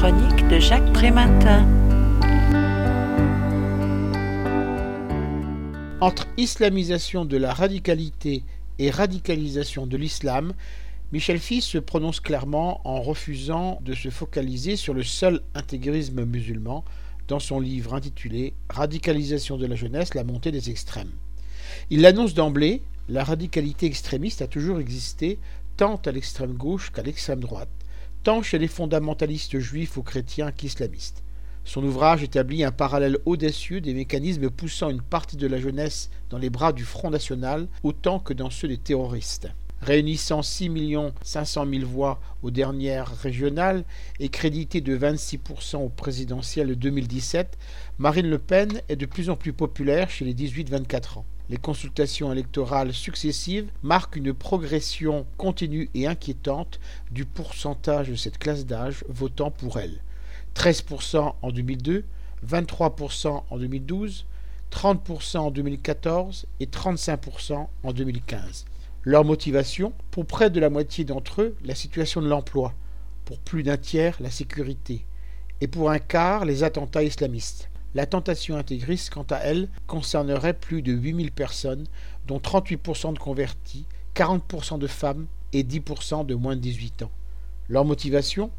chronique de Jacques Prématin. Entre islamisation de la radicalité et radicalisation de l'islam, Michel Fils se prononce clairement en refusant de se focaliser sur le seul intégrisme musulman dans son livre intitulé Radicalisation de la jeunesse, la montée des extrêmes. Il l'annonce d'emblée, la radicalité extrémiste a toujours existé tant à l'extrême gauche qu'à l'extrême droite, tant chez les fondamentalistes juifs ou chrétiens qu'islamistes. Son ouvrage établit un parallèle audacieux des mécanismes poussant une partie de la jeunesse dans les bras du Front National autant que dans ceux des terroristes. Réunissant 6 500 000 voix aux dernières régionales et crédité de 26% au présidentiel de 2017, Marine Le Pen est de plus en plus populaire chez les 18-24 ans. Les consultations électorales successives marquent une progression continue et inquiétante du pourcentage de cette classe d'âge votant pour elle. 13% en 2002, 23% en 2012, 30% en 2014 et 35% en 2015. Leur motivation, pour près de la moitié d'entre eux, la situation de l'emploi, pour plus d'un tiers, la sécurité, et pour un quart, les attentats islamistes. La tentation intégriste, quant à elle, concernerait plus de 8000 personnes, dont 38% de convertis, 40% de femmes et 10% de moins de 18 ans. Leur motivation?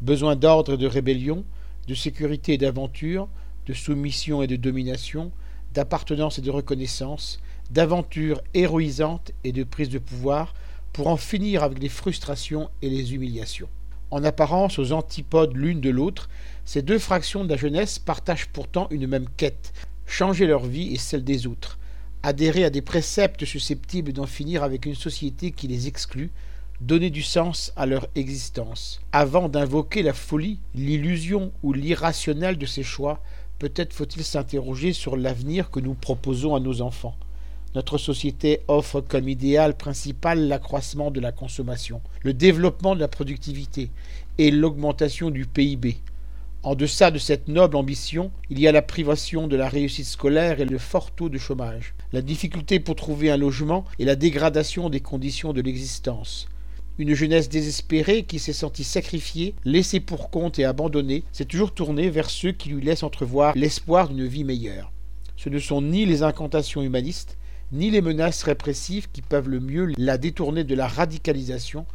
Besoin d'ordre et de rébellion, de sécurité et d'aventure, de soumission et de domination, d'appartenance et de reconnaissance, d'aventure héroïsante et de prise de pouvoir, pour en finir avec les frustrations et les humiliations. En apparence aux antipodes l'une de l'autre, ces deux fractions de la jeunesse partagent pourtant une même quête, changer leur vie et celle des autres, adhérer à des préceptes susceptibles d'en finir avec une société qui les exclut, donner du sens à leur existence. Avant d'invoquer la folie, l'illusion ou l'irrationnel de ces choix, peut-être faut-il s'interroger sur l'avenir que nous proposons à nos enfants. Notre société offre comme idéal principal l'accroissement de la consommation, le développement de la productivité et l'augmentation du PIB. En deçà de cette noble ambition, il y a la privation de la réussite scolaire et le fort taux de chômage, la difficulté pour trouver un logement et la dégradation des conditions de l'existence. Une jeunesse désespérée qui s'est sentie sacrifiée, laissée pour compte et abandonnée, s'est toujours tournée vers ceux qui lui laissent entrevoir l'espoir d'une vie meilleure. Ce ne sont ni les incantations humanistes, ni les menaces répressives qui peuvent le mieux la détourner de la radicalisation,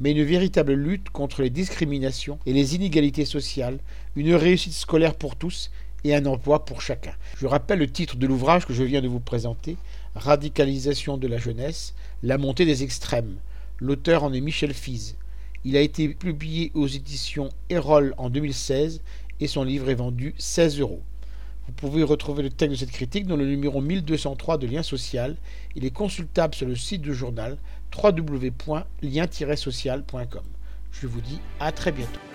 mais une véritable lutte contre les discriminations et les inégalités sociales, une réussite scolaire pour tous et un emploi pour chacun. Je rappelle le titre de l'ouvrage que je viens de vous présenter, Radicalisation de la jeunesse, la montée des extrêmes, L'auteur en est Michel Fize. Il a été publié aux éditions Erol en 2016 et son livre est vendu 16 euros. Vous pouvez retrouver le texte de cette critique dans le numéro 1203 de Lien Social. Il est consultable sur le site du journal www.lien-social.com. Je vous dis à très bientôt.